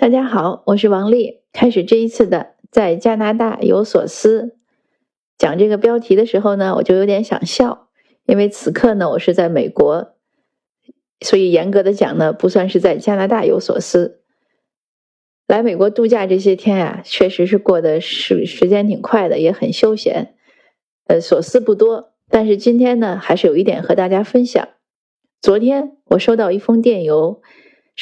大家好，我是王丽。开始这一次的在加拿大有所思，讲这个标题的时候呢，我就有点想笑，因为此刻呢，我是在美国，所以严格的讲呢，不算是在加拿大有所思。来美国度假这些天呀，确实是过得时时间挺快的，也很休闲，呃，所思不多。但是今天呢，还是有一点和大家分享。昨天我收到一封电邮，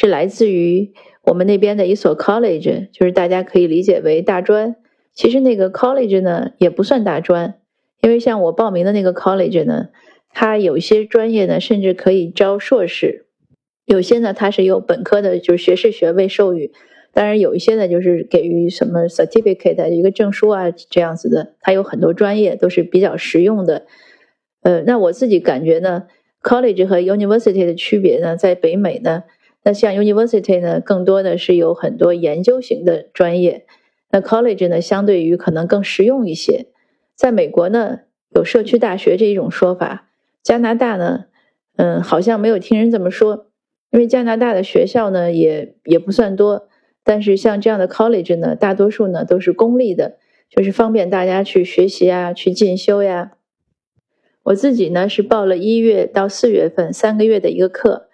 是来自于。我们那边的一所 college，就是大家可以理解为大专。其实那个 college 呢，也不算大专，因为像我报名的那个 college 呢，它有一些专业呢，甚至可以招硕士；有些呢，它是有本科的，就是学士学位授予。当然，有一些呢，就是给予什么 certificate 一个证书啊，这样子的。它有很多专业都是比较实用的。呃，那我自己感觉呢，college 和 university 的区别呢，在北美呢。那像 university 呢，更多的是有很多研究型的专业。那 college 呢，相对于可能更实用一些。在美国呢，有社区大学这一种说法。加拿大呢，嗯，好像没有听人这么说。因为加拿大的学校呢，也也不算多。但是像这样的 college 呢，大多数呢都是公立的，就是方便大家去学习啊，去进修呀。我自己呢是报了一月到四月份三个月的一个课。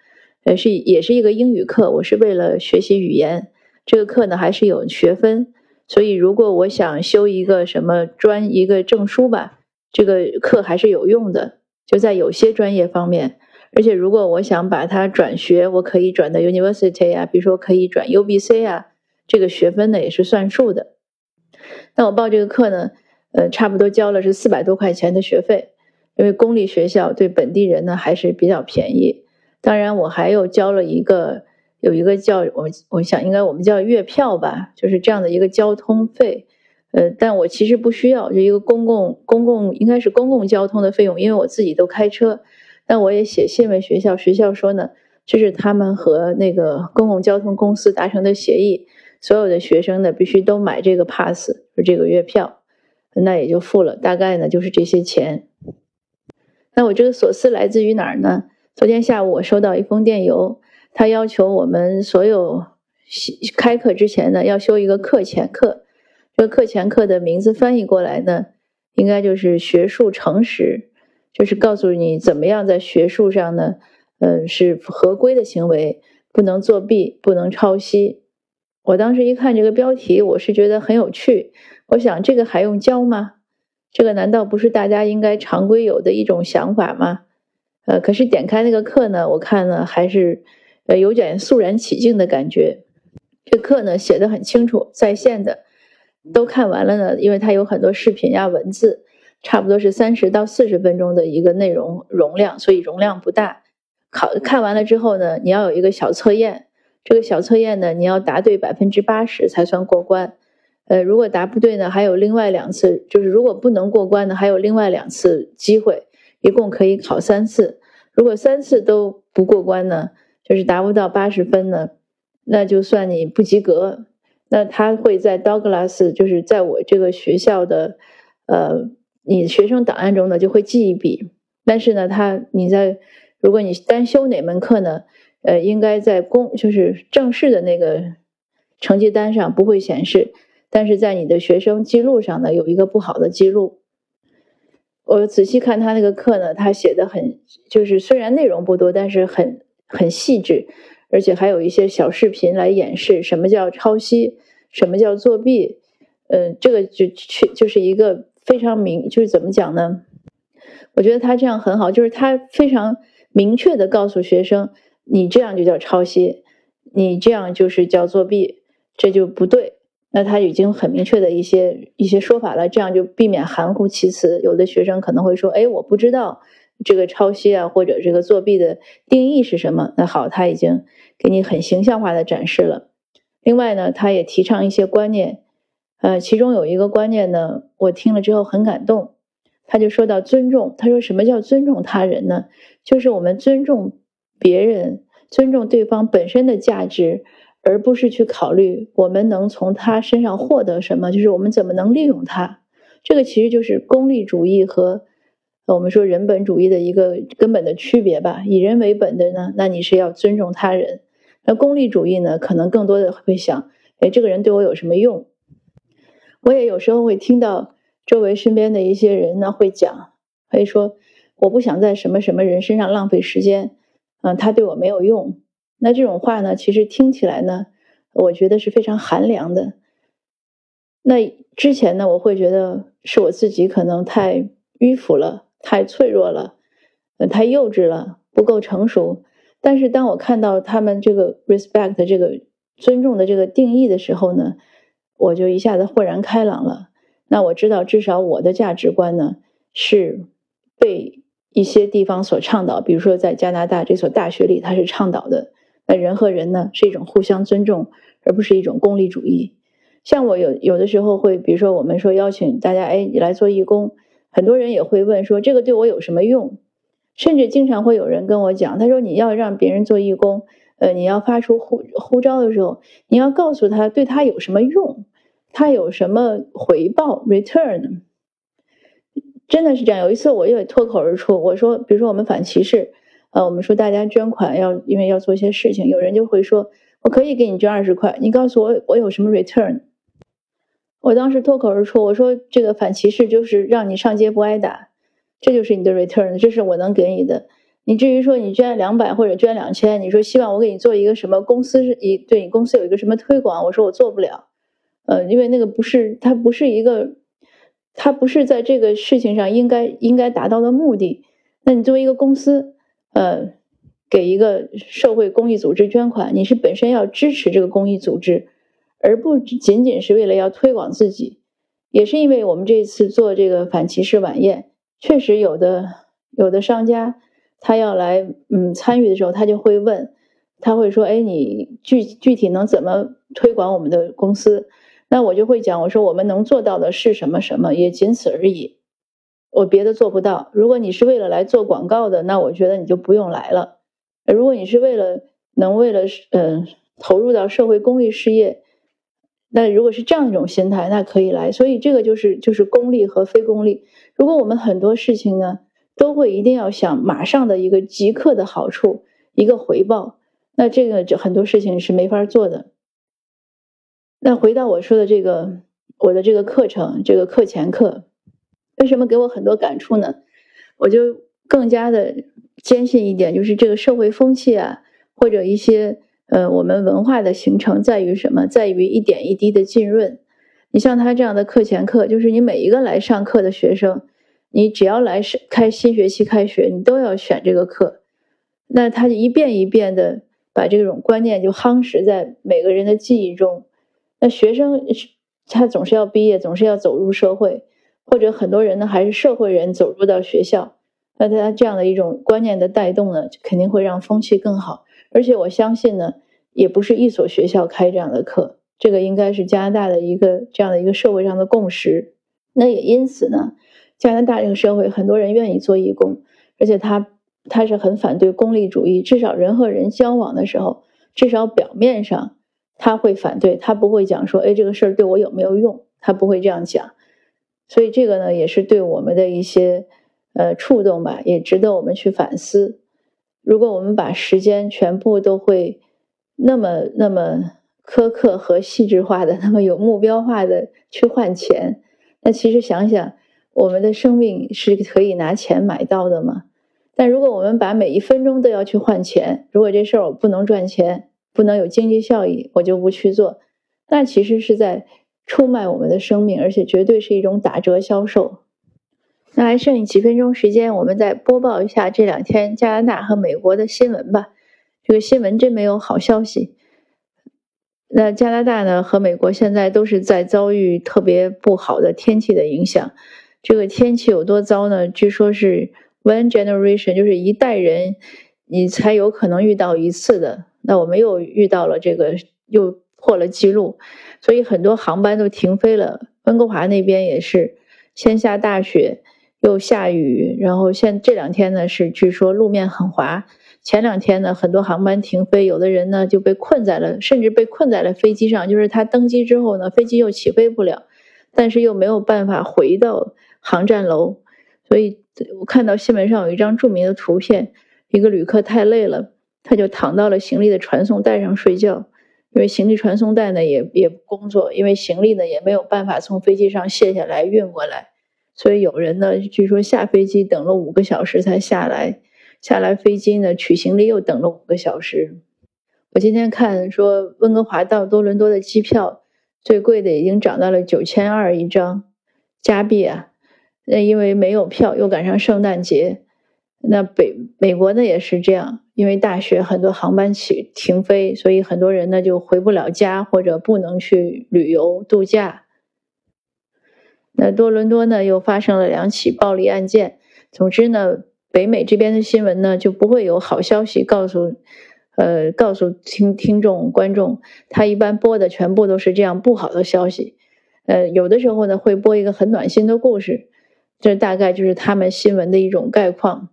呃，是也是一个英语课，我是为了学习语言。这个课呢还是有学分，所以如果我想修一个什么专一个证书吧，这个课还是有用的，就在有些专业方面。而且如果我想把它转学，我可以转到 university 啊，比如说可以转 UBC 啊，这个学分呢也是算数的。那我报这个课呢，呃，差不多交了是四百多块钱的学费，因为公立学校对本地人呢还是比较便宜。当然，我还有交了一个，有一个叫我，我想应该我们叫月票吧，就是这样的一个交通费，呃，但我其实不需要，就一个公共公共应该是公共交通的费用，因为我自己都开车。但我也写信问学校，学校说呢，这是他们和那个公共交通公司达成的协议，所有的学生呢必须都买这个 pass，就这个月票，那也就付了，大概呢就是这些钱。那我这个所思来自于哪儿呢？昨天下午我收到一封电邮，他要求我们所有开课之前呢要修一个课前课。这个课前课的名字翻译过来呢，应该就是学术诚实，就是告诉你怎么样在学术上呢，嗯，是合规的行为，不能作弊，不能抄袭。我当时一看这个标题，我是觉得很有趣。我想这个还用教吗？这个难道不是大家应该常规有的一种想法吗？呃，可是点开那个课呢，我看呢还是，呃，有点肃然起敬的感觉。这课呢写的很清楚，在线的都看完了呢，因为它有很多视频呀、文字，差不多是三十到四十分钟的一个内容容量，所以容量不大。考看完了之后呢，你要有一个小测验，这个小测验呢，你要答对百分之八十才算过关。呃，如果答不对呢，还有另外两次，就是如果不能过关呢，还有另外两次机会。一共可以考三次，如果三次都不过关呢，就是达不到八十分呢，那就算你不及格。那他会在 Douglas，就是在我这个学校的，呃，你学生档案中呢就会记一笔。但是呢，他你在如果你单修哪门课呢，呃，应该在公就是正式的那个成绩单上不会显示，但是在你的学生记录上呢有一个不好的记录。我仔细看他那个课呢，他写的很，就是虽然内容不多，但是很很细致，而且还有一些小视频来演示什么叫抄袭，什么叫作弊。嗯，这个就去就是一个非常明，就是怎么讲呢？我觉得他这样很好，就是他非常明确的告诉学生，你这样就叫抄袭，你这样就是叫作弊，这就不对。那他已经很明确的一些一些说法了，这样就避免含糊其辞。有的学生可能会说：“哎，我不知道这个抄袭啊，或者这个作弊的定义是什么。”那好，他已经给你很形象化的展示了。另外呢，他也提倡一些观念，呃，其中有一个观念呢，我听了之后很感动。他就说到尊重，他说什么叫尊重他人呢？就是我们尊重别人，尊重对方本身的价值。而不是去考虑我们能从他身上获得什么，就是我们怎么能利用他。这个其实就是功利主义和我们说人本主义的一个根本的区别吧。以人为本的呢，那你是要尊重他人；那功利主义呢，可能更多的会想，哎，这个人对我有什么用？我也有时候会听到周围身边的一些人呢会讲，会说，我不想在什么什么人身上浪费时间，嗯，他对我没有用。那这种话呢，其实听起来呢，我觉得是非常寒凉的。那之前呢，我会觉得是我自己可能太迂腐了，太脆弱了，呃，太幼稚了，不够成熟。但是当我看到他们这个 respect 这个尊重的这个定义的时候呢，我就一下子豁然开朗了。那我知道，至少我的价值观呢，是被一些地方所倡导，比如说在加拿大这所大学里，它是倡导的。那人和人呢是一种互相尊重，而不是一种功利主义。像我有有的时候会，比如说我们说邀请大家，哎，你来做义工，很多人也会问说这个对我有什么用？甚至经常会有人跟我讲，他说你要让别人做义工，呃，你要发出呼呼召的时候，你要告诉他对他有什么用，他有什么回报 return。真的是这样。有一次我也脱口而出，我说，比如说我们反歧视。呃，我们说大家捐款要，因为要做一些事情，有人就会说，我可以给你捐二十块，你告诉我我有什么 return？我当时脱口而出，我说这个反歧视就是让你上街不挨打，这就是你的 return，这是我能给你的。你至于说你捐两百或者捐两千，你说希望我给你做一个什么公司是一对你公司有一个什么推广，我说我做不了，呃，因为那个不是它不是一个，它不是在这个事情上应该应该达到的目的。那你作为一个公司。呃，给一个社会公益组织捐款，你是本身要支持这个公益组织，而不仅仅是为了要推广自己。也是因为我们这次做这个反歧视晚宴，确实有的有的商家他要来嗯参与的时候，他就会问，他会说，哎，你具具体能怎么推广我们的公司？那我就会讲，我说我们能做到的是什么什么，也仅此而已。我别的做不到。如果你是为了来做广告的，那我觉得你就不用来了。如果你是为了能为了嗯投入到社会公益事业，那如果是这样一种心态，那可以来。所以这个就是就是功利和非功利。如果我们很多事情呢都会一定要想马上的一个即刻的好处一个回报，那这个就很多事情是没法做的。那回到我说的这个我的这个课程，这个课前课。为什么给我很多感触呢？我就更加的坚信一点，就是这个社会风气啊，或者一些呃我们文化的形成，在于什么？在于一点一滴的浸润。你像他这样的课前课，就是你每一个来上课的学生，你只要来是开新学期开学，你都要选这个课。那他就一遍一遍的把这种观念就夯实在每个人的记忆中。那学生他总是要毕业，总是要走入社会。或者很多人呢，还是社会人走入到学校，那他这样的一种观念的带动呢，肯定会让风气更好。而且我相信呢，也不是一所学校开这样的课，这个应该是加拿大的一个这样的一个社会上的共识。那也因此呢，加拿大这个社会很多人愿意做义工，而且他他是很反对功利主义，至少人和人交往的时候，至少表面上他会反对，他不会讲说，哎，这个事儿对我有没有用，他不会这样讲。所以这个呢，也是对我们的一些呃触动吧，也值得我们去反思。如果我们把时间全部都会那么那么苛刻和细致化的，那么有目标化的去换钱，那其实想想，我们的生命是可以拿钱买到的吗？但如果我们把每一分钟都要去换钱，如果这事儿我不能赚钱，不能有经济效益，我就不去做，那其实是在。出卖我们的生命，而且绝对是一种打折销售。那还剩几分钟时间，我们再播报一下这两天加拿大和美国的新闻吧。这个新闻真没有好消息。那加拿大呢和美国现在都是在遭遇特别不好的天气的影响。这个天气有多糟呢？据说是 one generation，就是一代人你才有可能遇到一次的。那我们又遇到了这个，又破了记录。所以很多航班都停飞了，温哥华那边也是，先下大雪，又下雨，然后现这两天呢是据说路面很滑。前两天呢很多航班停飞，有的人呢就被困在了，甚至被困在了飞机上，就是他登机之后呢飞机又起飞不了，但是又没有办法回到航站楼。所以我看到新闻上有一张著名的图片，一个旅客太累了，他就躺到了行李的传送带上睡觉，因为行李传送带呢也也不工作，因为行李呢也没有办法从飞机上卸下来运过来，所以有人呢据说下飞机等了五个小时才下来，下来飞机呢取行李又等了五个小时。我今天看说温哥华到多伦多的机票最贵的已经涨到了九千二一张加币啊，那因为没有票又赶上圣诞节。那北美国呢也是这样，因为大学很多航班起停飞，所以很多人呢就回不了家或者不能去旅游度假。那多伦多呢又发生了两起暴力案件。总之呢，北美这边的新闻呢就不会有好消息告诉，呃，告诉听听众观众，他一般播的全部都是这样不好的消息。呃，有的时候呢会播一个很暖心的故事，这大概就是他们新闻的一种概况。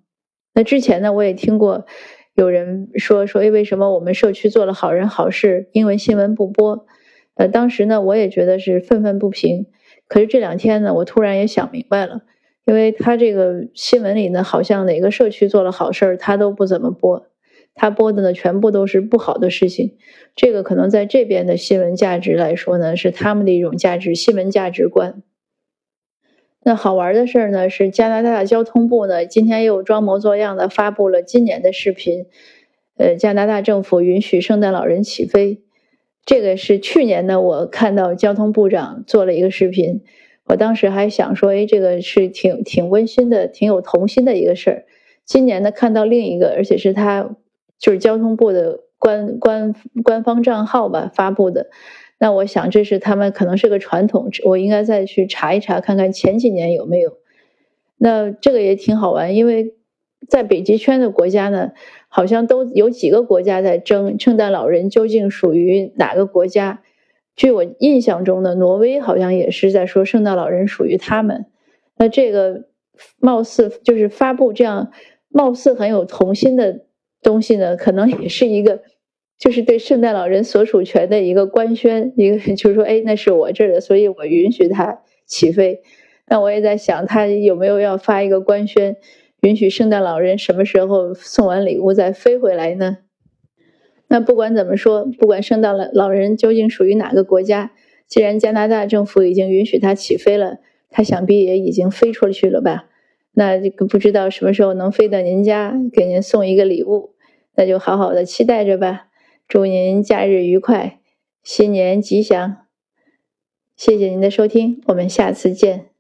那之前呢，我也听过有人说说，哎，为什么我们社区做了好人好事，英文新闻不播？呃，当时呢，我也觉得是愤愤不平。可是这两天呢，我突然也想明白了，因为他这个新闻里呢，好像哪个社区做了好事，他都不怎么播，他播的呢，全部都是不好的事情。这个可能在这边的新闻价值来说呢，是他们的一种价值新闻价值观。那好玩的事儿呢，是加拿大交通部呢今天又装模作样的发布了今年的视频。呃，加拿大政府允许圣诞老人起飞，这个是去年呢我看到交通部长做了一个视频，我当时还想说，哎，这个是挺挺温馨的，挺有童心的一个事儿。今年呢看到另一个，而且是他就是交通部的官官官方账号吧发布的。那我想，这是他们可能是个传统，我应该再去查一查，看看前几年有没有。那这个也挺好玩，因为在北极圈的国家呢，好像都有几个国家在争圣诞老人究竟属于哪个国家。据我印象中呢，挪威好像也是在说圣诞老人属于他们。那这个貌似就是发布这样貌似很有童心的东西呢，可能也是一个。就是对圣诞老人所属权的一个官宣，一个 就是说，哎，那是我这儿的，所以我允许他起飞。那我也在想，他有没有要发一个官宣，允许圣诞老人什么时候送完礼物再飞回来呢？那不管怎么说，不管圣诞老老人究竟属于哪个国家，既然加拿大政府已经允许他起飞了，他想必也已经飞出去了吧？那这个不知道什么时候能飞到您家，给您送一个礼物，那就好好的期待着吧。祝您假日愉快，新年吉祥！谢谢您的收听，我们下次见。